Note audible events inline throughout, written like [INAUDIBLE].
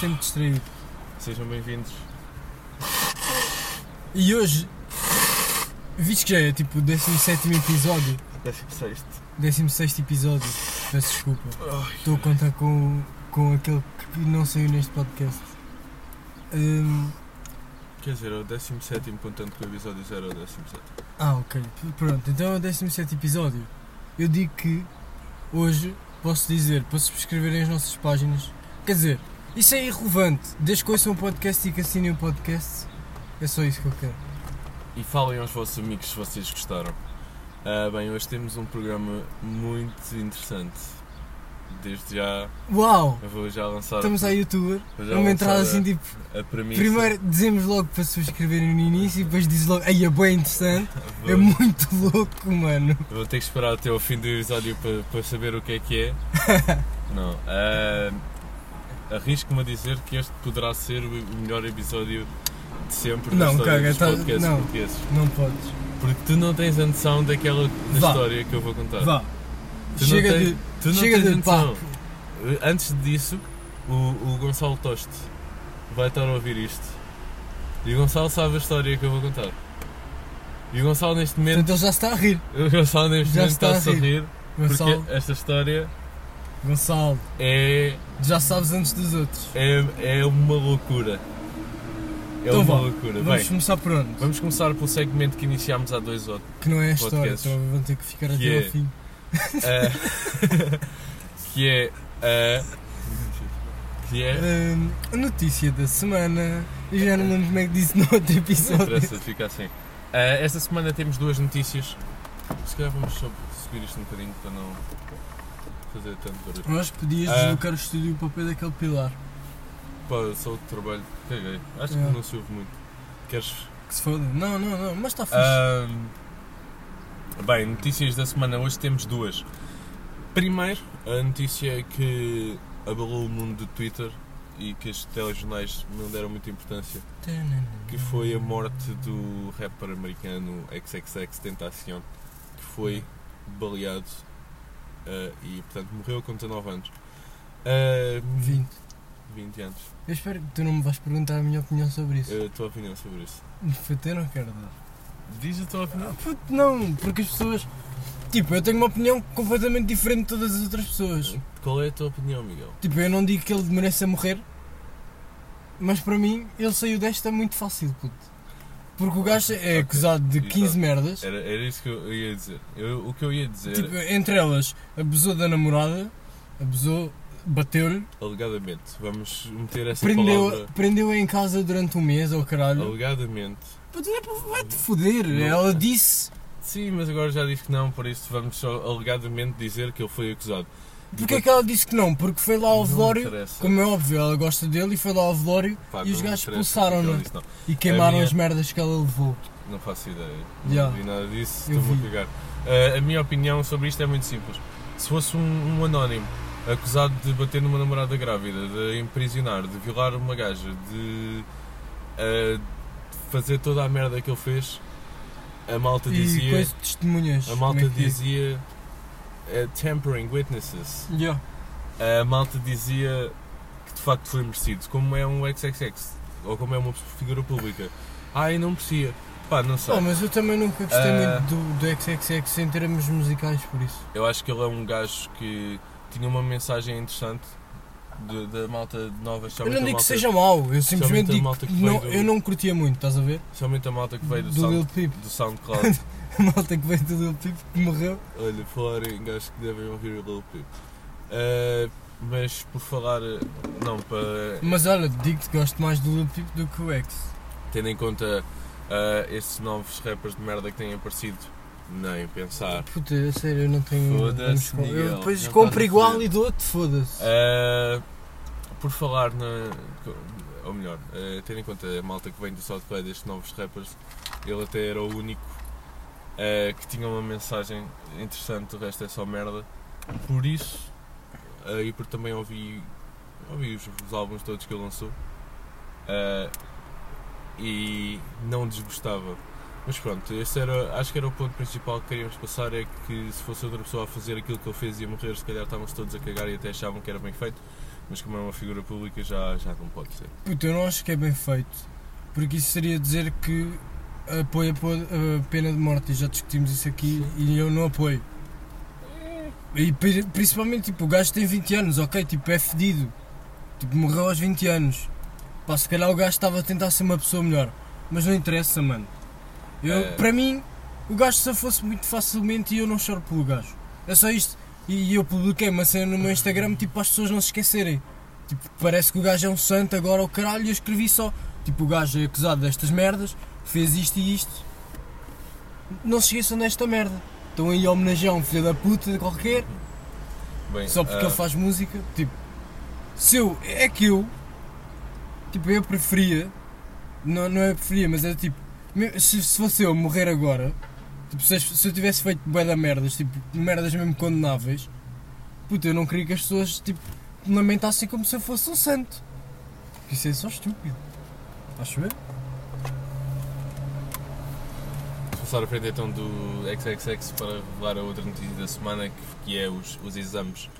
sempre distraído. Sejam bem-vindos. E hoje, visto que já é tipo o 17 episódio, 16. 16 episódio, peço desculpa, estou a contar com, com aquele que não saiu neste podcast. Hum, Quer dizer, é o 17, contanto que o episódio 0 é o 17. ah, ok. Pronto, então é o 17 episódio. Eu digo que hoje posso dizer para subscreverem as nossas páginas. Quer dizer, isso é irrelevante. Desde que ouçam um podcast e que assinem o podcast, é só isso que eu quero. E falem aos vossos amigos se vocês gostaram. Ah, bem, hoje temos um programa muito interessante. Desde já, Uau! eu vou já lançar Estamos à youtuber. vou já Uma entrada lançar assim tipo. a, a premissa. Primeiro dizemos logo para subscreverem no início e depois diz logo, aí é bem interessante, [LAUGHS] Vou, é muito [LAUGHS] louco, mano. vou ter que esperar até ao fim do episódio para, para saber o que é que é. [LAUGHS] Não. ah, Arrisco-me a dizer que este poderá ser o melhor episódio de sempre Não, da caga, dos tá- podcasts não. portugueses. Não podes. Porque tu não tens a noção daquela da história que eu vou contar. Vá. Tu Chega não tens, de. tu não chega tens de noção. papo. Antes disso, o, o Gonçalo Toste vai estar a ouvir isto. E o Gonçalo sabe a história que eu vou contar. E o Gonçalo neste momento, Portanto, ele já está a rir. o Gonçalo neste Já momento está a está a sorrir Gonçalo, porque esta história Gonçalo, é, já sabes antes dos outros. é, é uma loucura. É Então uma vá, loucura. Vamos Bem, começar por onde? vamos começar pelo segmento que iniciámos há dois ou Que não é a história, podcasts. então vão ter que ficar até é- ao fim. Ah, [LAUGHS] que é a. que é. A notícia da semana. Eu já não lembro como é que disse no outro Não episódio. interessa, fica assim. Ah, esta semana temos duas notícias. Se calhar vamos só subir isto um bocadinho para não fazer tanto barulho. Eu acho que podias Ah. deslocar o estúdio para o pé daquele pilar. Pá, só o trabalho. Caguei. Acho É. que não se ouve muito. Queres. Que se foda. Não, não, não, mas está fixe. Ahm, bem, notícias da semana. Hoje temos duas. Primeiro, a notícia que abalou o mundo do Twitter e que os telejornais não deram muita importância. que foi a morte do rapper americano XXX Tentacion, que foi baleado eh, e, portanto, morreu com 19 anos. Eh, 20. 20 anos. Eu espero que tu não me vais perguntar a minha opinião sobre isso. Eh, A tua opinião sobre isso? Puta, eu não quero dar. Diz a tua opinião. Puto, não, porque as pessoas. Tipo, eu tenho uma opinião completamente diferente de todas as outras pessoas. Qual é a tua opinião, Miguel? Tipo, eu não digo que ele mereça morrer, mas para mim ele saiu desta muito fácil, puto. Porque o gajo é acusado de 15 exato. merdas. Era, era isso que eu ia dizer. Eu- o que eu ia dizer, Tipo, entre elas, abusou da namorada, abusou, bateu-lhe, alegadamente, vamos meter essa prendeu- palavra. prendeu-a em casa durante um mês, ou caralho. Alegadamente. É vai-te foder. Não. Ela disse. Sim, mas agora já disse que não, por isso vamos só alegadamente dizer que ele foi acusado. Porquê é que ela disse que não? Porque foi lá ao velório, interessa. como é óbvio, ela gosta dele e foi lá ao velório Pá, e os não gajos interessa expulsaram-na. disse não. e queimaram minha- as merdas que ela levou. Não faço ideia. Já. Não vi nada disso, Eu estou-me a vi. cagar. Ah, a minha opinião sobre isto é muito simples. Se fosse um, um anónimo acusado de bater numa namorada grávida, de imprisionar, de violar uma gaja, de ah, fazer toda a merda que ele fez, a malta E dizia. coisa de testemunhas. A malta é que é? dizia. Ah, tempering witnesses. Já. A malta dizia que de facto foi merecido. Como é um XXX, ou como é uma figura pública. Ai, não merecia. Pá, não sei. Oh, mas eu também nunca gostei Ah. muito do, do XXX em termos musicais, por isso. Eu acho que ele é um gajo que tinha uma mensagem interessante de- da malta nova. Eu não digo que seja mau, eu simplesmente digo que não, do- eu não curtia muito, estás a ver? Especialmente a malta que veio do, Do sound, do SoundCloud. [LAUGHS] A [LAUGHS] malta que veio do Lil Peep que morreu. Olha, falar em gajos que devem ouvir o Lil Peep. Ah, mas por falar. Não, para. Mas olha, digo-te que gosto mais do Lil Peep do que o X. Tendo em conta ah, estes novos rappers de merda que têm aparecido, nem pensar. Puta, a sério, eu não tenho. Foda-se, Miguel, Eu depois compro igual e dou-te, foda-se. Ah, por falar na. Ou melhor, ah, tendo em conta a malta que vem do SoundCloud destes novos rappers, ele até era o único ah, que tinha uma mensagem interessante, o resto é só merda. Por isso, ah, e por também ouvi, ouvi os, os álbuns todos que ele lançou ah, e não desgostava. Mas pronto, esse era, acho que era o ponto principal que queríamos passar, é que se fosse outra pessoa a fazer aquilo que ele fez e a morrer, se calhar estávamos todos a cagar e até achavam que era bem feito. Mas como é uma figura pública já, já não pode ser. Puta, eu não acho que é bem feito. Porque isso seria dizer que apoia a pena de morte. E já discutimos isso aqui e eu não apoio. E pri- principalmente, tipo, o gajo tem 20 anos, ok? Tipo, é fedido. Tipo, morreu aos 20 anos. Pá, se calhar o gajo estava a tentar ser uma pessoa melhor. Mas não interessa, mano. Eu, É. Para mim, o gajo se fosse muito facilmente e eu não choro pelo gajo. É só isto. E eu publiquei uma cena no meu Instagram, tipo, para as pessoas não se esquecerem. Tipo, parece que o gajo é um santo agora, o caralho, e eu escrevi só. Tipo, o gajo é acusado destas merdas, fez isto e isto. Não se esqueçam desta merda. Estão aí a homenagear um filho da puta de qualquer, Bem, só porque ah, ele faz música. Tipo, se eu. É que eu. Tipo, eu preferia. Não, não é preferia, mas é tipo. Se, se fosse eu morrer agora. Tipo, se, se eu tivesse feito bué da merdas, tipo, merdas mesmo condenáveis. Puta, eu não queria que as pessoas, tipo, me lamentassem como se eu fosse um santo. Porque Isso é só estúpido. Acho eu? Passar à frente então do XXX para revelar a outra notícia da semana, que, que é os, os exames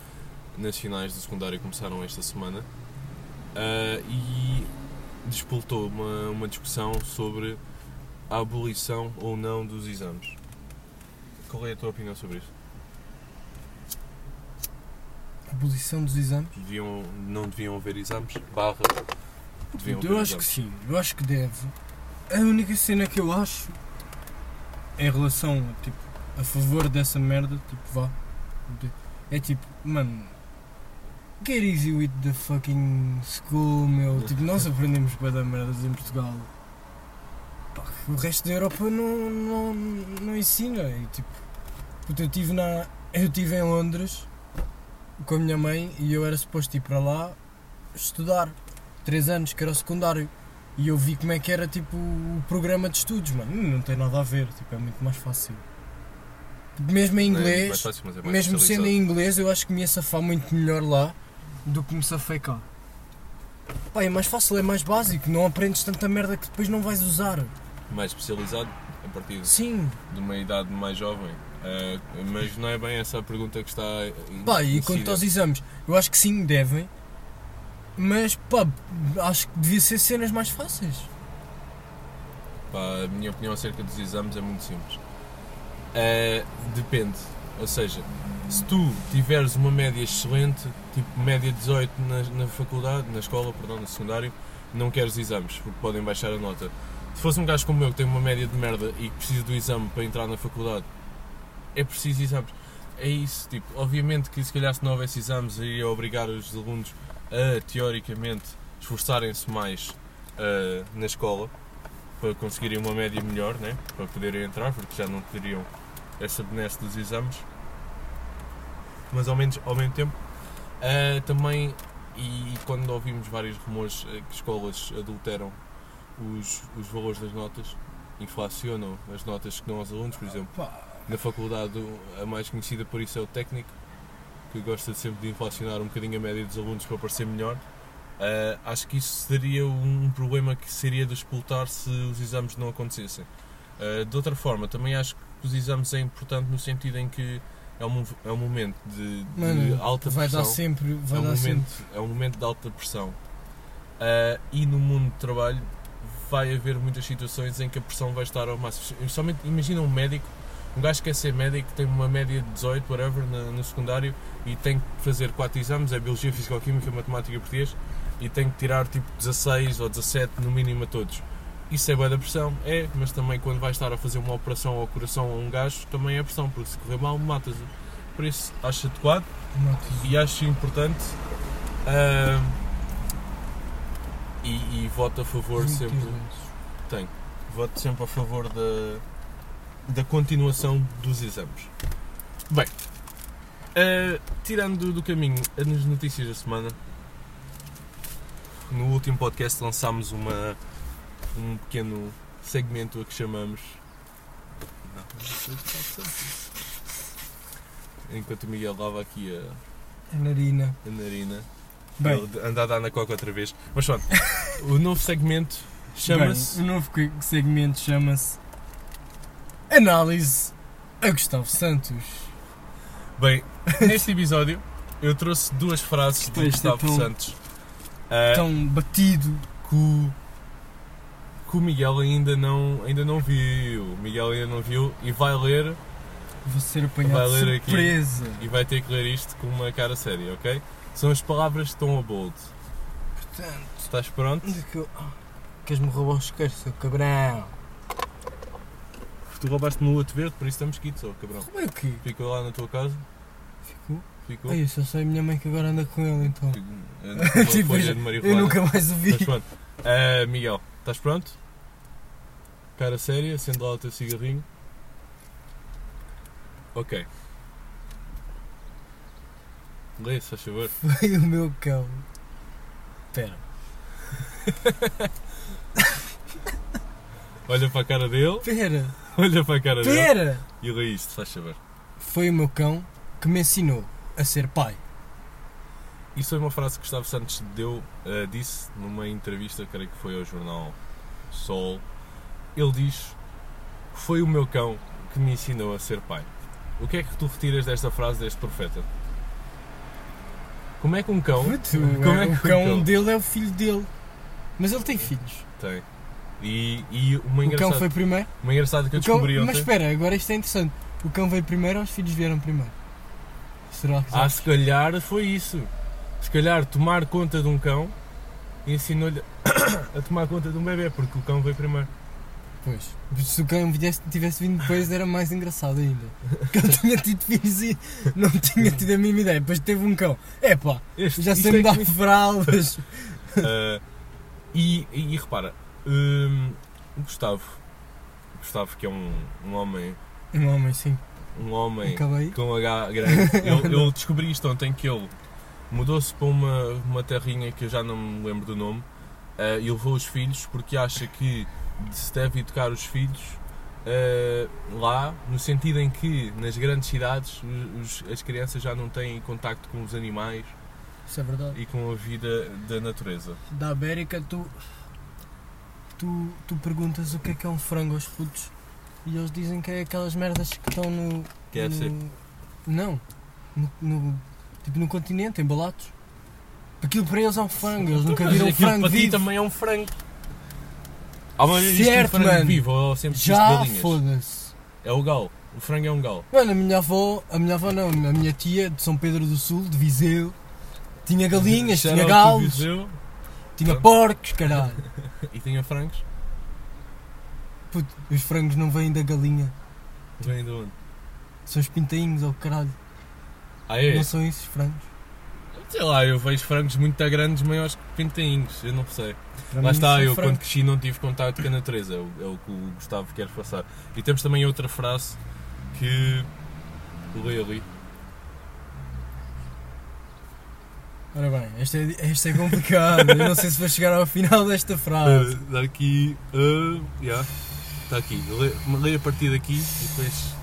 nacionais do secundário que começaram esta semana. Ah, e despoltou uma, uma discussão sobre a abolição ou não dos exames. Qual é a tua opinião sobre isto? Abolição dos exames? Deviam, não deviam haver exames? Barra. Deviam Eu acho que exames. sim, eu acho que deve. A única cena que eu acho em relação tipo, a favor dessa merda, tipo, vá. É tipo, mano, get easy with the fucking school, meu. Tipo, nós aprendemos bué da merdas em Portugal. Pá, o resto da Europa não, não, não ensina. E, tipo, eu estive na. Eu estive em Londres com a minha mãe e eu era suposto ir para lá estudar. 3 anos, que era o secundário. E eu vi como é que era tipo o programa de estudos, mano. Hum, Não tem nada a ver, tipo, é muito mais fácil. Mesmo em Não é inglês, mais fácil, mas é mais mesmo sendo em inglês, eu acho que me ia safar muito melhor lá do que me safei cá. Pá, é mais fácil, é mais básico, não aprendes tanta merda que depois não vais usar. mais especializado a partir Sim, de uma idade mais jovem. Eh, mas não é bem essa a pergunta que está. pá, e quanto aos exames, eu acho que sim, devem, mas pá, acho que devia ser cenas mais fáceis. Pá, a minha opinião acerca dos exames é muito simples. Eh, depende. Ou seja, se tu tiveres uma média excelente, tipo média 18 na, na faculdade, na escola, perdão, no secundário, não queres exames, porque podem baixar a nota. Se fosse um gajo como eu que tem uma média de merda e que precisa do exame para entrar na faculdade, é preciso exames. É isso, tipo, obviamente que se calhar se não houvesse exames iria obrigar os alunos a, teoricamente, esforçarem-se mais ah, na escola para conseguirem uma média melhor, né? para poderem entrar, porque já não teriam essa benesse dos exames. Mas ao, menos, ao mesmo tempo, ah, também, e quando ouvimos vários rumores ah, que escolas adulteram os, os valores das notas, inflacionam as notas que dão aos alunos, por exemplo, na faculdade a mais conhecida por isso é o técnico, que gosta sempre de inflacionar um bocadinho a média dos alunos para parecer melhor. Ah, acho que isso seria um problema que seria de explotar se os exames não acontecessem. Ah, de outra forma, também acho que os exames é importante no sentido em que é um, é um momento de, de mano, alta vai pressão. dar sempre, vai é, um dar momento, sempre. é um momento de alta pressão. Ah, e no mundo de trabalho vai haver muitas situações em que a pressão vai estar ao máximo. Somente imagina um médico, um gajo que quer ser médico, tem uma média de 18, whatever, na- no secundário e tem que fazer 4 exames, é Biologia, Fisicoquímica, Matemática e Português e tem que tirar tipo 16 ou 17 no mínimo a todos. Isso é boa da pressão? É, mas também quando vai estar a fazer uma operação ao coração a um gajo, também é pressão, porque se correr mal, matas-o. Por isso, acho adequado e acho importante ah, e, e voto a favor sempre exames. voto sempre a favor da, da continuação dos exames bem ah, tirando do, caminho as notícias da semana no último podcast lançámos uma um pequeno segmento a que chamamos enquanto o Miguel lava aqui a, A narina. a narina Bem, Ele anda a dar na coca outra vez. Mas pronto, o novo segmento chama-se. o novo segmento chama-se Análise a Gustavo Santos. Bem, neste episódio eu trouxe duas frases de é- é Gustavo tão- Santos ah, Tão batido. que, o, que o Miguel ainda não, ainda não viu. O Miguel ainda não viu e vai ler Vou ser Vai apanhado de ler aqui. surpresa. e vai ter que ler isto com uma cara séria, ok? São as palavras que estão a bold. Portanto, Estás pronto? onde é que eu... Ah, Queres-me roubar os isqueiros, seu cabrão? Tu roubaste no outro verde, por isso estamos quites, ó cabrão. Como é que Ficou lá na tua casa? ficou? Ficou? Ai, eu só sei a minha mãe que agora anda com ele, então. Ficou- [LAUGHS] Tipo, marihuana. Eu nunca mais o vi. Mas pronto. Ah, Miguel, estás pronto? Cara séria, acende lá o teu cigarrinho. Ok. Lê, se faz favor. [LAUGHS] Foi o meu cão. Espera. Olha para a cara dele, Espera. [LAUGHS] olha para a cara dele Espera. e lê isto, faz favor. Foi o meu cão que me ensinou a ser pai. Isso foi uma frase que Gustavo Santos deu, eh, disse numa entrevista, creio que foi ao jornal Sol. Ele diz: Foi o meu cão que me ensinou a ser pai. O que é que tu retiras desta frase deste profeta? Como é que um cão Puto, Como é que o cão? dele é o filho dele. Mas ele tem filhos. tem? E, e uma, O cão foi primeiro. uma engraçada que eu cão- descobri Mas ontem. espera, agora isto é interessante. O cão veio primeiro ou os filhos vieram primeiro? Será que Ah, sabes? se calhar foi isso. Se calhar tomar conta de um cão ensinou-lhe [COUGHS] a tomar conta de um bebê, porque o cão veio primeiro. Pois. Se o cão viesse- tivesse vindo depois era mais engraçado ainda. Porque [LAUGHS] ele tinha tido filhos e não tinha tido a mínima ideia. Depois teve um cão. Epá, Este, já sei é me dar que- [LAUGHS] fraldas. Uh, [LAUGHS] e, e, e repara, hum, o Gustavo, Gustavo que é um, um homem, Um homem, sim. um homem Acabei. com H grande, eu, [LAUGHS] eu descobri isto ontem que ele mudou-se para uma, uma terrinha que eu já não me lembro do nome uh, e levou os filhos porque acha que se deve educar os filhos uh, lá, no sentido em que nas grandes cidades os- as crianças já não têm contacto com os animais Isso é verdade. e com a vida da natureza. Da América, tu, tu, tu perguntas o que é que é um frango aos putos e eles dizem que é aquelas merdas que estão no. KFC. no- Não. No, no- tipo no continente, embalados. Aquilo para eles é um frango, eles nunca viram um aquilo frango para ti vivo. também é um frango. Há uma vez viste um Certo, frango mano. vivo ou sempre Já foda-se. É o galo. O frango é um galo. Mano, a minha avó, a minha avó não, a minha tia de São Pedro do Sul, de Viseu, tinha galinhas, tinha galos, Viseu. Tinha porcos, caralho. E tinha frangos. Puto, os frangos não vêm da galinha, Vem de onde? são os pintainhos, ou caralho. Ah é? Não são esses frangos. Sei lá, eu vejo frangos muito grandes, maiores que pintainhos. Eu não sei. Para Lá está, eu frangos. quando cresci não tive contato com a natureza. É o, é o que o Gustavo quer passar. E temos também outra frase que. Leio ali. Ora bem, esta é, esta é complicada. Eu não sei se vou chegar ao final desta frase. Uh, dar aqui. Uh, yeah. Está aqui. Leio, leio a partir daqui e depois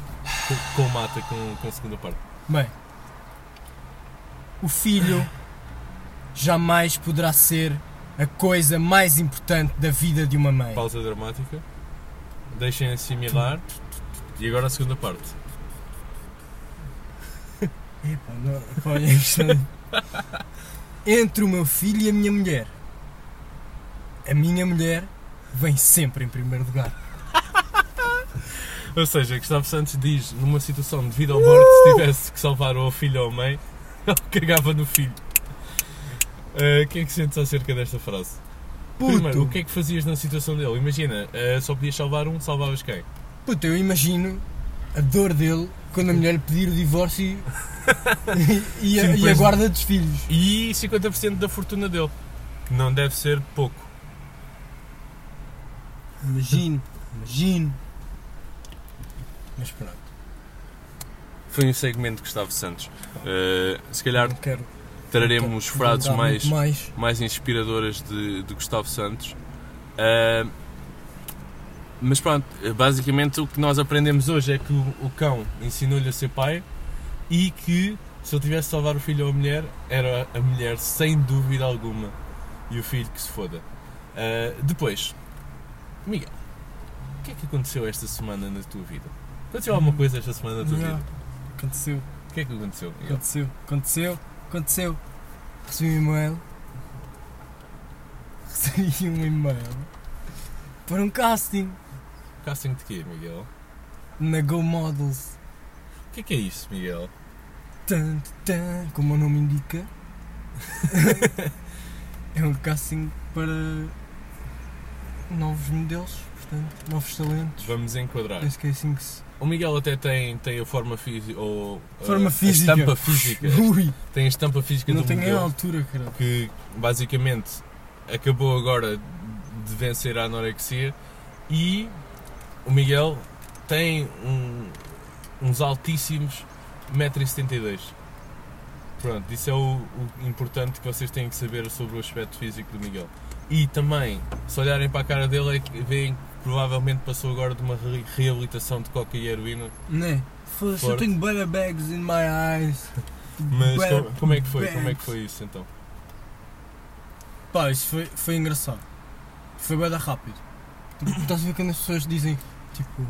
com, com mata com, a segunda parte. Bem, o filho jamais poderá ser a coisa mais importante da vida de uma mãe. Pausa dramática. Deixem assimilar. E agora a segunda parte. Epá, não, é estranho. Entre o meu filho e a minha mulher. A minha mulher vem sempre em primeiro lugar. Ou seja, Gustavo Santos diz numa situação de vida ou morte, se tivesse que salvar ou a filha ou a mãe, [LAUGHS] ele cagava no filho. Uh, O que é que sentes acerca desta frase? Primeiro, Puto, o que é que fazias na situação dele? Imagina, uh, só podias salvar um, salvavas quem? eu imagino a dor dele quando a mulher lhe pedir o divórcio e, [LAUGHS] e, a, Sim, e a guarda dos filhos. E 50% da fortuna dele, que não deve ser pouco. Imagino, imagino. Mas pronto, Foi um segmento de Gustavo Santos. Uh, se calhar quero. traremos frases mais, mais. mais inspiradoras de, de Gustavo Santos. Uh, mas pronto, basicamente o que nós aprendemos hoje é que o, cão ensinou-lhe a ser pai e que se ele tivesse de salvar o filho ou a mulher, era a mulher sem dúvida alguma e o filho que se foda. Uh, depois, Miguel, o que é que aconteceu esta semana na tua vida? Aconteceu alguma coisa esta semana na tua Yeah, vida? Aconteceu, O que é que aconteceu? Miguel? aconteceu, aconteceu. aconteceu. Recebi um e-mail. [LAUGHS] Recebi um e-mail para um casting Casting de quê, Miguel? na Go Models. O que é que é isso, Miguel? Tan, tan, como o nome indica. [LAUGHS] é um casting para novos modelos, portanto, novos talentos. Vamos enquadrar. Penso que é assim que se. O Miguel até tem, tem a forma física, ou uh, Forma a física. estampa física. [LAUGHS] Ui, Tem a estampa física não do a modelo. altura, caralho. que basicamente acabou agora de vencer a anorexia e o Miguel tem um- uns altíssimos 1,72m. Pronto, isso é o, o importante que vocês têm que saber sobre o aspecto físico do Miguel. E também, se olharem para a cara dele, é que veem que provavelmente passou agora de uma re- reabilitação de coca e heroína. Né? Eu tenho better bags in my eyes. Mas como, como é que foi? Como é que foi isso então? Pá, isso foi, foi engraçado. Foi bem rápido. Estás a ver quando as pessoas dizem, tipo,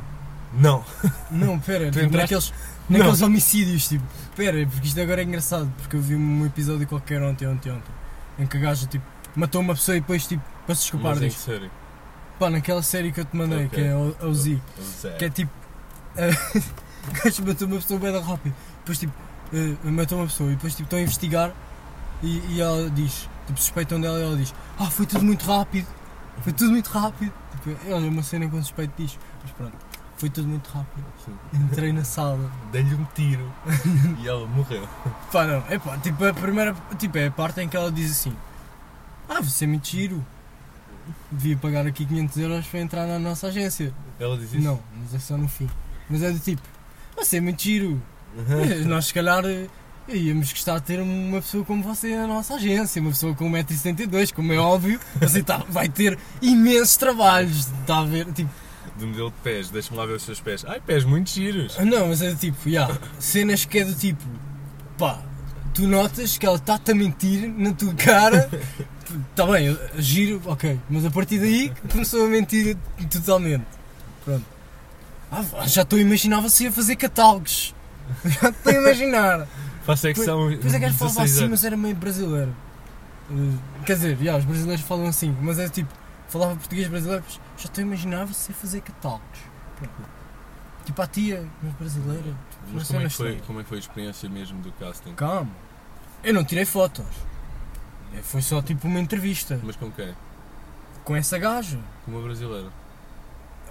Não! não, pera, [LAUGHS] Tu tipo, entraste- naqueles, naqueles homicídios, tipo, pera, porque isto agora é engraçado, porque eu vi um episódio qualquer ontem, ontem, ontem, em que a gaja, tipo, matou uma pessoa e depois, tipo, para se desculpar Mas disto. série? Pá, naquela série que eu te mandei, Ok. que é o, o Z, O Zé. que é tipo, [LAUGHS] o gajo matou uma pessoa bem rápido, depois, tipo, eh, matou uma pessoa e depois, tipo, estão a investigar e, e ela diz, tipo, suspeitam dela e ela diz, ah, foi tudo muito rápido, foi tudo muito rápido. Tipo, olha, uma cena com suspeito diz, mas pronto, foi tudo muito rápido. Entrei na sala. Dei-lhe um tiro e ela morreu. Pá, não, é pá, tipo, a primeira, tipo, é a parte em que ela diz assim, ah, você é muito giro. Devia pagar aqui 500 euros para entrar na nossa agência. Ela diz isso? Não, mas é só no fim. Mas é do tipo, você é muito giro. [LAUGHS] Nós, se calhar, íamos gostar de ter uma pessoa como você na nossa agência. Uma pessoa com 1,72m, como é óbvio. Você tá, vai ter imensos trabalhos. Está a ver? Tipo, Do modelo de pés, deixa-me lá ver os seus pés. Ai, pés muito giros. não, mas é do tipo, já, cenas que é do tipo, pá, tu notas que ela está-te a mentir na tua cara. Está [LAUGHS] bem, giro, ok. Mas a partir daí começou a mentir totalmente. Pronto. Ah, já estou a imaginar você a fazer catálogos. [LAUGHS] Já estou a imaginar. Faça é que são Depois é que a gajo falava 16 assim, mas era meio brasileiro. Uh, quer dizer, já, os brasileiros falam assim, mas é tipo, falava português brasileiro, mas já estou a imaginar você fazer catálogos. Tipo a tia, mas brasileira. Mas como é, que foi, como é que foi a experiência mesmo do casting? Calma. Eu não tirei fotos. É, Foi só tipo uma entrevista Mas com quem? com essa gaja. Com uma brasileira.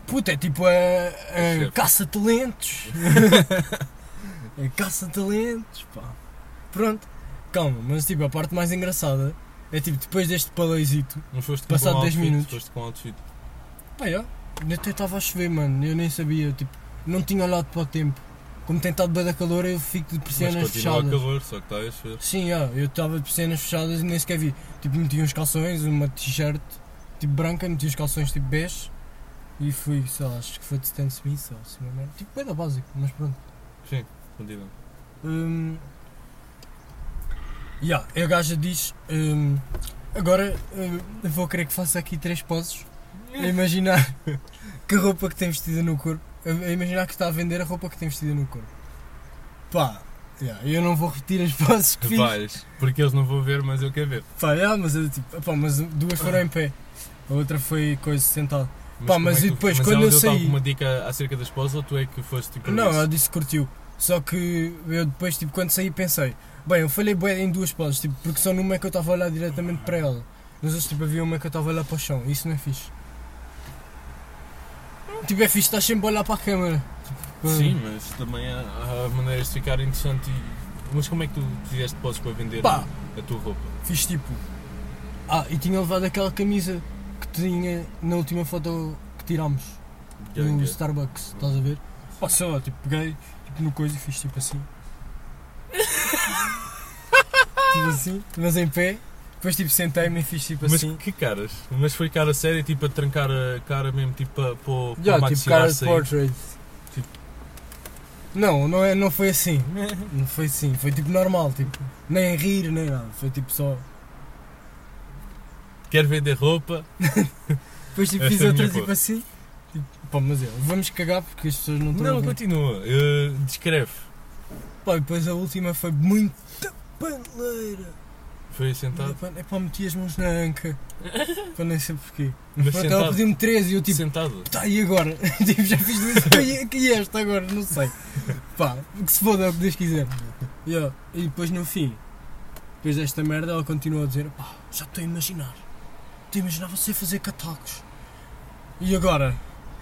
Puta, é tipo a, a caça-talentos. [LAUGHS] é caça-talentos, pá. Pronto. Calma, mas tipo, a parte mais engraçada é tipo, depois deste paleizito, Não foste Passado com 10 outfit, minutos. Foste com outfit. pá, já, até estava a chover, mano, eu nem sabia, tipo, não tinha olhado para o tempo. Como tem estado bem da calor, eu fico de persianas fechadas. calor, só que está a chover. Sim, já, eu estava de persianas fechadas e nem sequer vi. Tipo, meti uns calções, uma t-shirt, tipo branca, meti os calções tipo bege e fui, sei lá, acho que foi de Stan Smith ou assim, uma merda. Tipo, bem da básico, mas pronto. Sim, continua. Hum, yeah, e a gaja diz: hum, Agora hum, vou querer que faça aqui três poses. A imaginar [LAUGHS] que roupa que tem vestida no corpo. A imaginar que está a vender a roupa que tem vestida no corpo. Pá, yeah, eu não vou repetir as poses que fiz. Vais, porque eles não vão ver, mas eu quero ver. Pá, yeah, mas, eu, tipo, pá, mas duas foram em pé. A outra foi coisa sentada. Pá, como mas é e depois, mas quando eu saí- alguma dica acerca da esposa ou tu é que foste tipo. Não, ela disse que curtiu. Só que eu depois, tipo, quando saí, pensei: bem, eu falhei bué em duas poses, tipo, porque só numa é que eu estava a olhar diretamente para ela. Nos outros, tipo, havia uma que eu estava a olhar para o chão. Isso não é fixe. Tipo, é fixe, estás sempre a olhar para a câmera. Tipo, Sim, mas também há, há maneiras de ficar interessante. E... Mas como é que tu fizeste poses para vender Pá. a tua roupa? Fiz tipo. Ah, e tinha levado aquela camisa que tinha na última foto que tirámos no. Starbucks, estás a ver? Pá, sei lá, tipo, peguei tipo, no coisa e fiz tipo assim. [LAUGHS] tipo assim, mas em pé. Depois tipo sentei-me e fiz tipo Mas assim. que caras? Mas foi cara séria, tipo a trancar a cara mesmo, tipo para, Já, o tipo cara de portrait. Tipo- Não, não, é, não foi assim. Não foi assim. Foi tipo normal, tipo. Nem rir, nem nada. Foi tipo só. Quer vender roupa? [LAUGHS] Depois tipo, fiz é outra tipo assim. Pá, mas é, vamos cagar porque as pessoas não estão a Não, ver. continua. Uh, descreve. Pá, e depois a última foi muito paneleira. Foi sentado? É pá, meti as mãos na anca. [LAUGHS] Pá, nem sei porquê. Mas Pronto, ela sentado? pediu-me três e eu tipo, Sentado? tá, e agora? [LAUGHS] tipo, já fiz duas e e esta agora, não sei. Pá, que se foda é o que Deus quiser. Yeah. E depois no fim, depois desta merda, ela continua a dizer, pá, já estou a imaginar. Estou a imaginar você fazer catacos. E agora?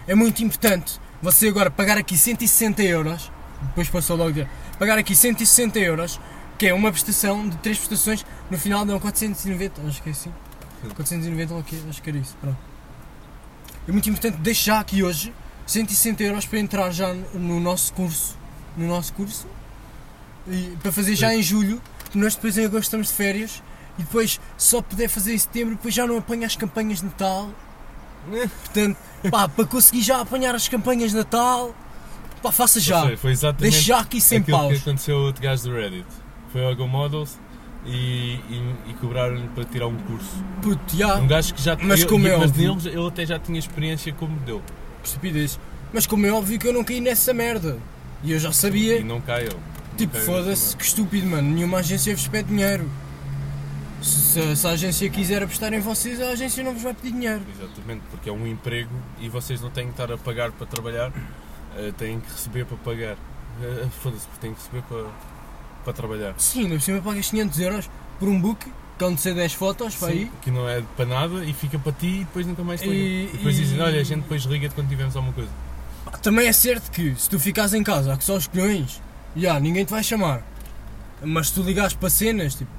É muito importante você agora pagar aqui 160 euros. Depois passou logo dizer, pagar aqui 160 euros, que é uma prestação de três prestações, no final dão 490, acho que é assim. 490 ou o quê? Acho que era isso, pronto. É muito importante deixar aqui hoje 160 euros para entrar já no nosso curso. No nosso curso. E para fazer já em julho, porque nós depois em agosto estamos de férias. E depois só puder fazer em setembro, depois já não apanha as campanhas de Natal. Portanto, pá, para conseguir já apanhar as campanhas de Natal, pá, faça já. Seja, foi exatamente Deixa já aqui 100 aquilo paus. que aconteceu ao outro gajo do Reddit. Foi ao Go Models e, e, e cobraram-lhe para tirar um curso. Puto, já, Um gajo que já Mas ele- como é mas óbvio. neles, ele até já tinha experiência como modelo. que estupidez. Mas como é óbvio que eu não caí nessa merda. E eu já sabia. E não caiu. Tipo, foda-se, que estúpido, mano. Nenhuma agência vos pede dinheiro. Se, se- a agência quiser apostar em vocês, a agência não vos vai pedir dinheiro. Exatamente, porque é um emprego e vocês não têm que estar a pagar para trabalhar, eh, têm que receber para pagar. Eh, Foda-se, porque têm que receber para, para trabalhar. Sim, por cima pagas 500 euros por um book, que onde ser 10 fotos, para aí. Que não é para nada e fica para ti e depois nunca mais te. E- depois e- dizem, olha, a gente depois liga-te quando tivermos alguma coisa. Também é certo que se tu ficares em casa que só os colhões, já, ninguém te vai chamar. Mas se tu ligares para cenas, tipo,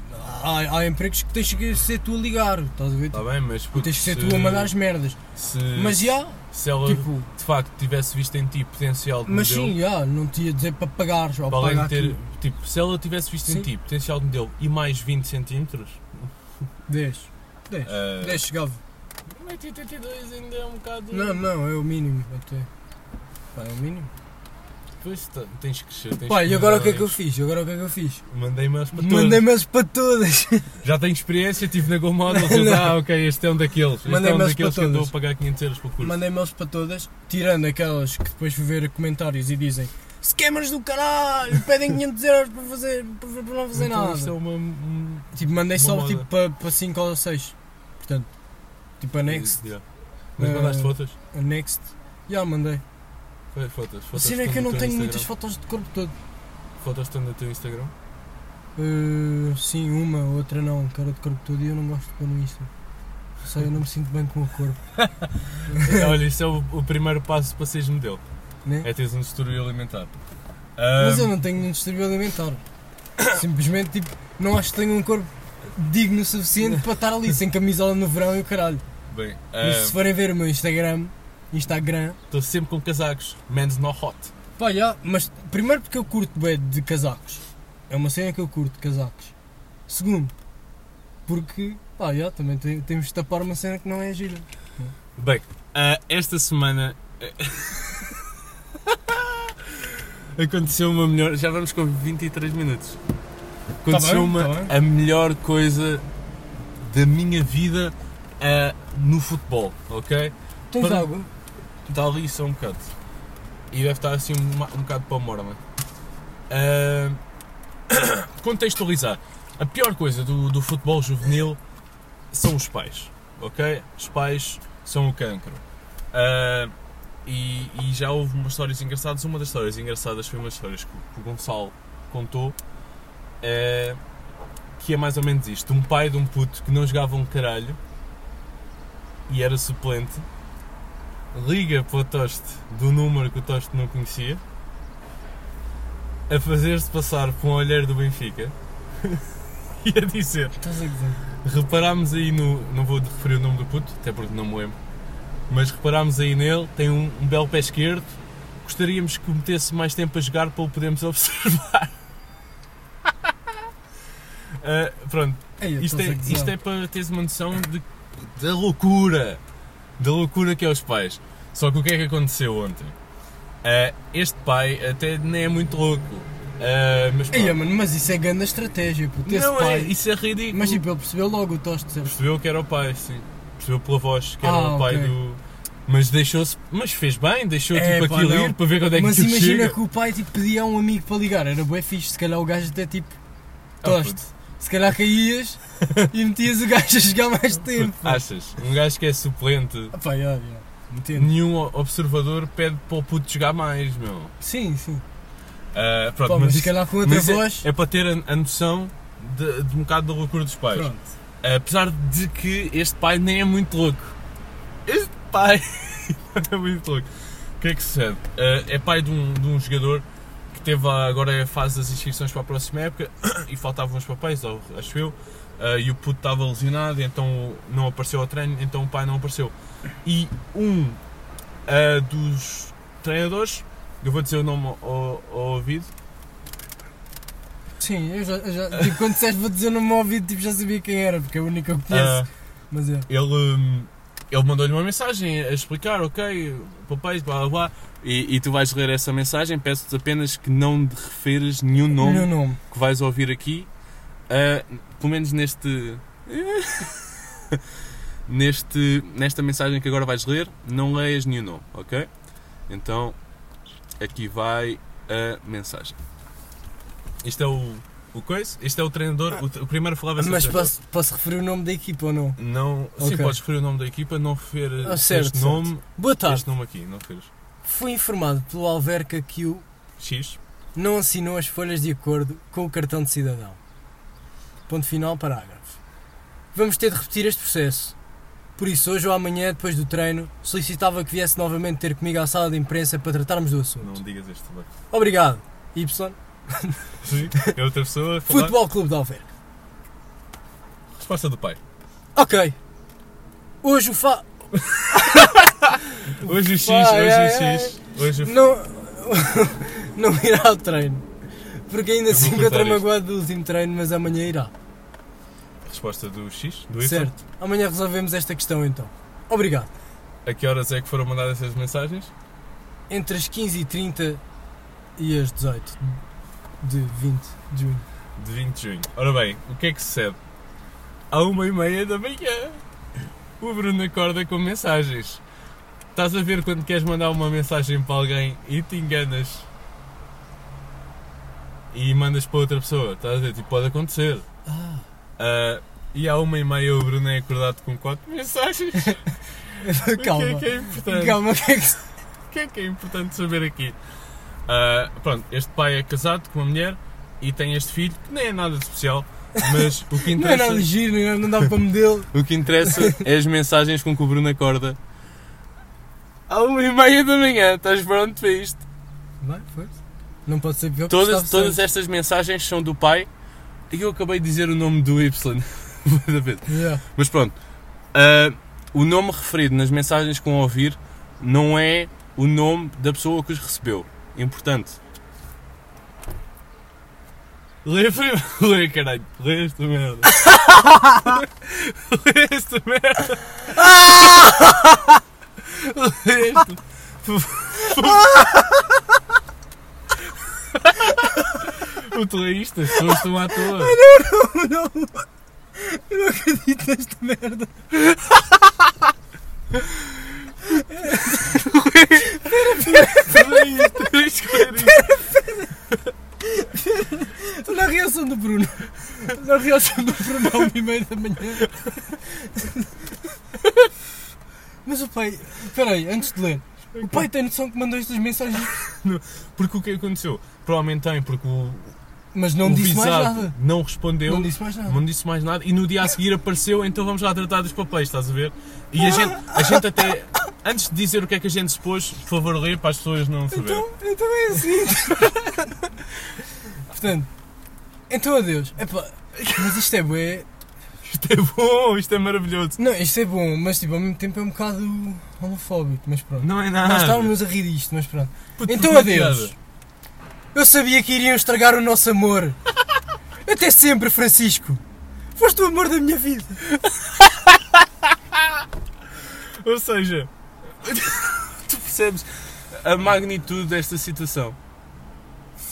há, há empregos que tens que ser tu a ligar, estás a ver? Está bem, mas puto, tens que ser se, tu a mandar as merdas. se, Mas já, se ela tipo, de facto tivesse visto em ti potencial de mas modelo, sim, já, não te ia dizer para pagares ou para pagar ter, aquilo. tipo, se ela tivesse visto Sim. em ti potencial de modelo e mais 20 centímetros, 10. 10. eh, 10 chegava. 1,82 ainda é um bocado. Não, não, é o mínimo até. Pá, é o mínimo. Depois tá- tens que crescer. Tens Pá, e agora o que é que eu fiz? Agora o que é que eu fiz? Mandei e-mails para todos. Mandei e-mails para todas. [LAUGHS] Já tenho experiência, estive na Go Models e Não. ah, ok, este é um daqueles. Este Mandei é um daqueles que andou a todas. pagar 500 euros para o curso. Mandei e-mails para todas, tirando aquelas que depois fui ver comentários e dizem Scammers do caralho, pedem 500 euros para, fazer, para, para não fazer Então, nada. Isto é uma. um- Tipo, mandei só moda. tipo, para, para 5 ou 6. Portanto, tipo a Next. Yeah. Mas Eh, mandaste fotos? A Next. Já mandei. Foi fotos. A fotos cena é que eu estão não tenho muitas Instagram. fotos de corpo todo. Fotos estão no teu Instagram? Uh, sim, uma, outra não, cara de corpo todo e eu não gosto de pôr no Insta. Só eu não me sinto bem com o corpo, [LAUGHS] Olha, isso é o, o primeiro passo para seres modelo. né? É teres um distúrbio alimentar. Mas eu não tenho nenhum distúrbio alimentar. [COUGHS] Simplesmente, tipo, não acho que tenho um corpo digno o suficiente [LAUGHS] para estar ali sem camisola no verão e o caralho. Bem, Mas se forem ver o meu Instagram, Instagram, estou sempre com casacos. Men's not hot. pá, já, mas primeiro porque eu curto bem de casacos. É uma cena que eu curto de casacos. Segundo, porque, pá, já, também tem- temos de tapar uma cena que não é gira. Bem, ah, esta semana [LAUGHS] aconteceu uma melhor. Já vamos com 23 minutos. Aconteceu bem, uma tá a melhor coisa da minha vida ah, no futebol, ok? Tens Para- água? Está ali só um bocado. E deve estar assim um, um bocado para a morna. Ah, [COUGHS] contextualizar. A pior coisa do, do futebol juvenil são os pais. Ok? Os pais são o cancro. Ah, e, e já houve umas histórias engraçadas. Uma das histórias engraçadas foi uma história que, o- que o Gonçalo contou. ah, que é mais ou menos isto: um pai de um puto que não jogava um caralho e era suplente liga para o Toste do número que o Toste não conhecia a fazer-se passar por um olheiro do Benfica [LAUGHS] e a dizer Estás a dizer? reparámos aí no. não vou referir o nome do puto, até porque não me lembro mas reparámos aí nele, tem um, um belo pé esquerdo gostaríamos que metesse mais tempo a jogar para o podermos [LAUGHS] observar [LAUGHS] Ah, pronto, Ei, isto é, isto é para teres uma noção de, da loucura. Da loucura que é os pais. Só que o que é que aconteceu ontem? Ah, este pai até nem é muito louco. Ah, mas Ei, mano, mas isso é grande estratégia, puto. Não pai. é, isso é ridículo. Mas tipo, ele percebeu logo o toste, certo? Percebeu que era o pai, sim. Percebeu pela voz que era Ah, o pai ok. do. Mas deixou-se. Mas fez bem, deixou É, tipo pá, aquilo não. ir para ver quando é que Mas imagina chega. que o pai tipo, pedia a um amigo para ligar, era bué fixe, se calhar o gajo até tipo. toste. Se calhar caías e metias o gajo a jogar mais tempo. Achas? Um gajo que é suplente, Ah, pá. Entendo. nenhum observador pede para o puto jogar mais, meu. Sim, sim. Ah, pronto, Pá, mas se isso- calhar com outra mas é- voz. É, para ter a, a noção de, de um bocado da loucura dos pais. Pronto. Apesar de que este pai nem é muito louco. Este pai [LAUGHS] não é muito louco. O que é que sucede? Ah, é pai de um, de um jogador teve agora a fase das inscrições para a próxima época [COUGHS] e faltavam os papéis, ou acho eu. ah, e o puto estava lesionado, então não apareceu ao treino, então o pai não apareceu. E um ah, dos treinadores, eu vou dizer o nome ao, ao ouvido, Sim, eu já. eu já tipo, quando disseste vou dizer no meu ouvido, tipo, já sabia quem era, porque é o único que eu conheço. ah, Mas é. ele, hum, ele mandou-lhe uma mensagem a explicar, ok, papéis, blá blá blá, e, e tu vais ler essa mensagem, peço-te apenas que não te referes nenhum nome meu nome. que vais ouvir aqui, ah, pelo menos neste... [LAUGHS] neste nesta mensagem que agora vais ler, não leias nenhum nome, ok? Então, aqui vai a mensagem. Isto é o, o coisa, isto é o treinador, o, o primeiro falava o Mas posso, posso referir o nome da equipa ou não? Não, sim, Ok. podes referir o nome da equipa, não referir Ah, certo, este certo. nome, Boa tarde. este nome aqui, não referes. Fui informado pelo Alverca que o X. não assinou as folhas de acordo com o cartão de cidadão. Ponto final, parágrafo. Vamos ter de repetir este processo. Por isso, hoje ou amanhã, depois do treino, solicitava que viesse novamente ter comigo à sala de imprensa para tratarmos do assunto. Não digas este também. Obrigado. Y. [LAUGHS] Sim, é outra pessoa a falar. Futebol Clube de Alverca. Resposta do pai. Ok. Hoje o fa... [LAUGHS] Hoje o X, hoje ai, o X. Hoje o Não... [LAUGHS] não irá ao treino. Porque ainda se encontra cortar isto. magoado do último treino, mas amanhã irá. Resposta do X, do Y. Certo. Amanhã resolvemos esta questão então. Obrigado. A que horas é que foram mandadas essas mensagens? Entre as 15h30 e as 18 de 20 de junho. De 20 de junho. Ora bem, o que é que sucede? À uma e meia da manhã, o Bruno acorda com mensagens. Estás a ver quando queres mandar uma mensagem para alguém e te enganas e mandas para outra pessoa? Estás a ver? Tipo, pode acontecer. Ah. Ah, e à uma e meia o Bruno é acordado com quatro mensagens. [LAUGHS] Calma. O que é que é importante? Calma, o que é que O que é que é importante saber aqui? Ah, pronto, este pai é casado com uma mulher e tem este filho que nem é nada de especial, mas o que [LAUGHS] Não é interessa, nada giro, não é- não dá para modelo. [LAUGHS] o que interessa é as mensagens com que o Bruno acorda. À uma e meia da manhã, estás pronto para isto? Vai, foi. Não pode ser pior Todas, todas estas mensagens são do pai e eu acabei de dizer o nome do Y. [LAUGHS] Yeah. Mas pronto, ah, o nome referido nas mensagens vão ouvir não é o nome da pessoa que os recebeu. Importante. Lê primeiro. [LAUGHS] Lê, caralho. Lê esta merda. [LAUGHS] Lê esta merda. [LAUGHS] Lê esta. O turista, as pessoas estão à toa. Não, não. Eu não acredito nesta merda. Lê isto, tens que ler isto. Olha a reação do Bruno. Olha a reação do Bruno uma e meia da manhã. Mas o pai. Espera aí, antes de ler. O pai tem noção que mandou estas mensagens. Porque o que aconteceu? Provavelmente tem, porque o, Mas não o disse mais nada. não respondeu. Não disse mais nada. Não disse mais nada e no dia a seguir apareceu, então vamos lá tratar dos papéis, estás a ver? E a gente, a gente até, antes de dizer o que é que a gente se pôs, por favor, lê para as pessoas não saberem. Então, então é assim. [LAUGHS] Portanto, então adeus. Epá, mas isto é bué. Isto é bom, isto é maravilhoso. Não, isto é bom, mas tipo, ao mesmo tempo é um bocado homofóbico, mas pronto. Não é Nós nada. estávamos a rir disto, mas pronto. Puto, Então adeus. Eu sabia que iriam estragar o nosso amor. Até sempre, Francisco. Foste o amor da minha vida. [LAUGHS] Ou seja, [LAUGHS] tu percebes a magnitude desta situação.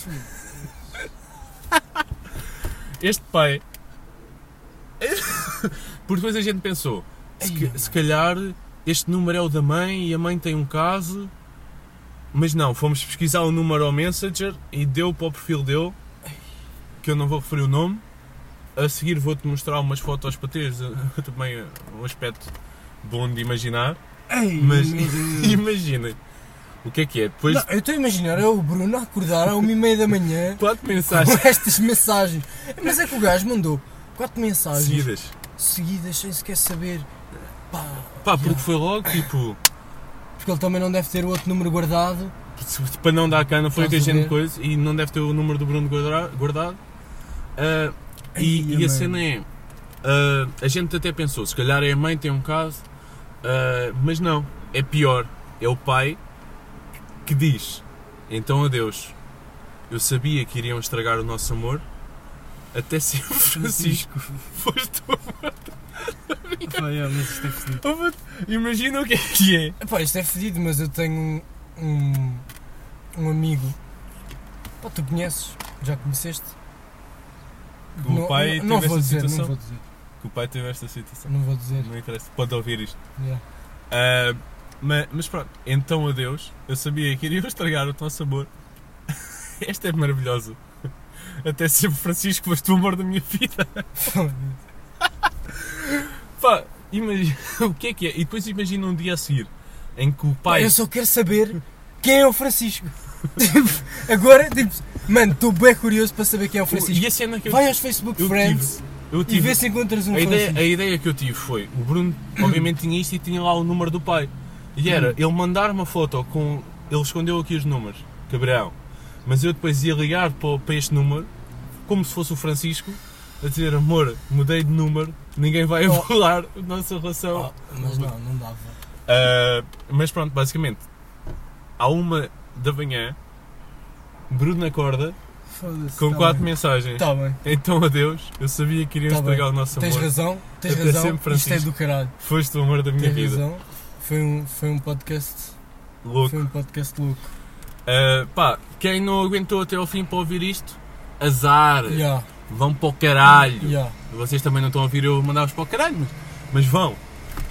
[LAUGHS] Este pai. Por depois a gente pensou: se, Ai, ca- se calhar este número é o da mãe e a mãe tem um caso. Mas não, fomos pesquisar o número ao Messenger e deu para o perfil dele, que eu não vou referir o nome, a seguir vou-te mostrar umas fotos para teres uh, [LAUGHS] também uh, um aspecto bom de imaginar. Ei, Mas meu [LAUGHS] Deus. imaginem o que é que é. Depois Não, eu estou a imaginar é o Bruno a acordar à uma e meia da manhã [LAUGHS] quatro com mensagens estas mensagens. Mas é que o gajo mandou quatro mensagens seguidas. seguidas sem sequer saber. Pá, Pá, porque Yeah. foi logo tipo. porque ele também não deve ter o outro número guardado. Para não dar cana, foi que a a gente coisa e não deve ter o número do Bruno guarda- guardado. E, Ai, e a mano. cena é. ah, a gente até pensou, se calhar é a mãe tem um caso, ah, mas não, é pior. É o pai que diz: Então adeus, eu sabia que iriam estragar o nosso amor, até ser o [LAUGHS] Francisco. Foste tu. Pá, é, é [LAUGHS] Imagina o que é que é. Epá, isto é fedido, mas eu tenho um, um, um amigo. Pá, tu conheces? Já conheceste? O pai não, não teve vou esta dizer, situação? não vou dizer. Que o pai teve esta situação. Não vou dizer. Não interessa, pode ouvir isto. Yeah. Ah, mas, mas pronto, então adeus. Eu sabia que iria [LAUGHS] estragar o nosso amor. [LAUGHS] Esta é maravilhosa. Até sempre Francisco foste o amor da minha vida. [LAUGHS] Pá, imagina o que é que é. E depois imagina um dia a seguir em que o Pá, pai. eu só quero saber quem é o Francisco. Tipo, Agora, tipo, mano, estou bem curioso para saber quem é o Francisco. E a cena que eu, Vai aos Facebook eu Friends tive. Eu e tive vê se encontras um a, ideia, Francisco. a ideia que eu tive foi: o Bruno, obviamente, tinha isto e tinha lá o número do pai. E era ele mandar uma foto com. Ele escondeu aqui os números, cabrão. Mas eu depois ia ligar para, para este número, como se fosse o Francisco, a dizer: amor, mudei de número, ninguém vai Oh. a nossa relação. Oh, mas não, não dava. Ah, mas pronto, basicamente, à uma da manhã, Bruno acorda Foda-se. com tá quatro bem. mensagens. Tá bem, Então adeus, eu sabia que iriam Tá estragar bem. o nosso tens amor. razão, tens Até razão. sempre, Isto é Francisco. do caralho. Foste o amor da minha Tens vida. razão. Foi um, foi um podcast. Louco. Foi um podcast louco. Uh, pá, quem não aguentou até ao fim para ouvir isto, azar. Yeah, Vão para o caralho. yeah. Vocês também não estão a ouvir eu mandar-vos para o caralho, mas, mas vão.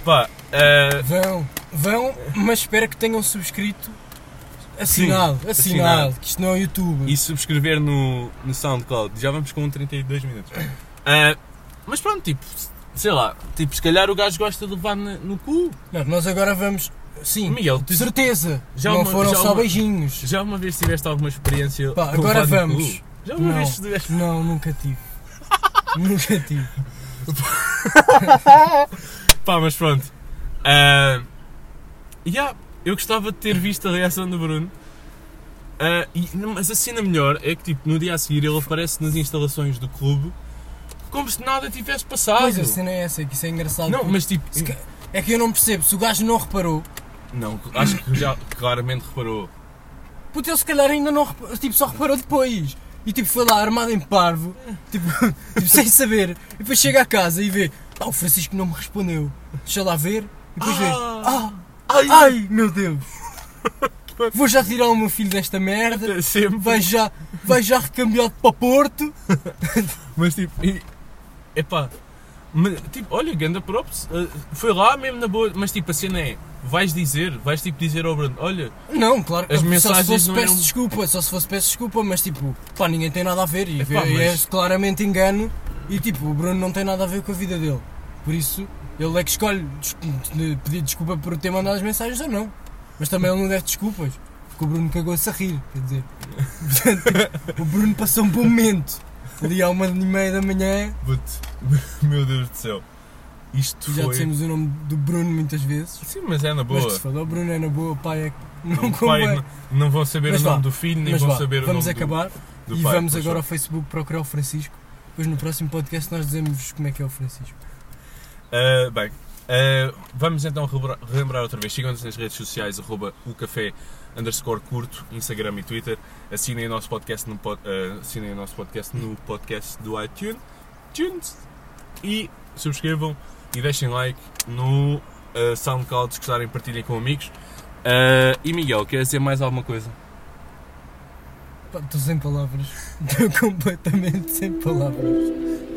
Pá, uh, Vão, vão, mas espero que tenham subscrito. Assinado, assinado, assinado. que isto não é o YouTube. e subscrever no, no SoundCloud. Já vamos com 32 minutos. Uh, mas pronto, tipo, sei lá, tipo, se calhar o gajo gosta de levar no cu. Não, nós agora vamos. Sim, Miguel, de tu certeza. já não uma- foram já só uma- beijinhos. já uma vez tiveste alguma experiência Pá, agora vamos. Já uma Não. vez tiveste Não, nunca tive. [LAUGHS] nunca tive. [LAUGHS] Pá, mas pronto. Ah, yeah, eu gostava de ter visto a reação do Bruno. Ah, e- mas a cena melhor é que tipo, no dia a seguir ele aparece nas instalações do clube como se nada tivesse passado. Pois a cena é essa, que isso é engraçado. não, mas tipo. ca- É que eu não percebo, se o gajo não reparou, Não, acho que já claramente reparou. puto, ele se calhar ainda não reparou, tipo, só reparou depois. E tipo, foi lá armado em parvo, tipo, [LAUGHS] tipo, sem saber. E depois chega a casa e vê, ah, o Francisco não me respondeu. Deixa lá ver. E depois vê, ah, Ai, ai, meu Deus. [LAUGHS] Vou já tirar o meu filho desta merda. Sempre. Vai já, vai já recambiado para Porto. [LAUGHS] Mas tipo. Epá. Tipo, olha, ganda props. ah, foi lá mesmo na boa. Mas tipo, a cena é. Vais dizer, vais tipo dizer ao Bruno: olha, Não, claro, As só mensagens se fosse não peço eram- desculpa, só se fosse peço desculpa, mas tipo, pá, ninguém tem nada a ver e, Epá, é mas- claramente engano e tipo, o Bruno não tem nada a ver com a vida dele. Por isso, ele é que escolhe pedir desculpa por ter mandado as mensagens ou não. Mas também ele não deve desculpas, porque o Bruno cagou-se a rir, quer dizer. [LAUGHS] Portanto, o Bruno passou um bom momento. Ali à uma e meia da manhã, But, [LAUGHS] meu Deus do céu. Isto já foi. dissemos o nome do Bruno muitas vezes. Sim, mas é na Mas boa. se fala, o Bruno é na boa, o pai é que não O pai não, vão saber Mas o nome vá, do filho, nem Mas vão vá, saber o vamos nome do- acabar. do, e pai. vamos pois agora só. ao Facebook procurar o Francisco. Depois no próximo podcast nós dizemos como é que é o Francisco. Ah, bem, ah, vamos então relembrar, relembrar outra vez. Sigam-nos nas redes sociais, arroba o café underscore curto, Instagram e Twitter. Assinem o nosso podcast no, pod, ah, assinem o nosso podcast no podcast do iTunes. Tunes, e subscrevam e deixem like no ah, SoundCloud se gostarem, partilhem com amigos. Ah, e Miguel, quer dizer mais alguma coisa? Estou sem palavras. [LAUGHS] Estou completamente sem palavras.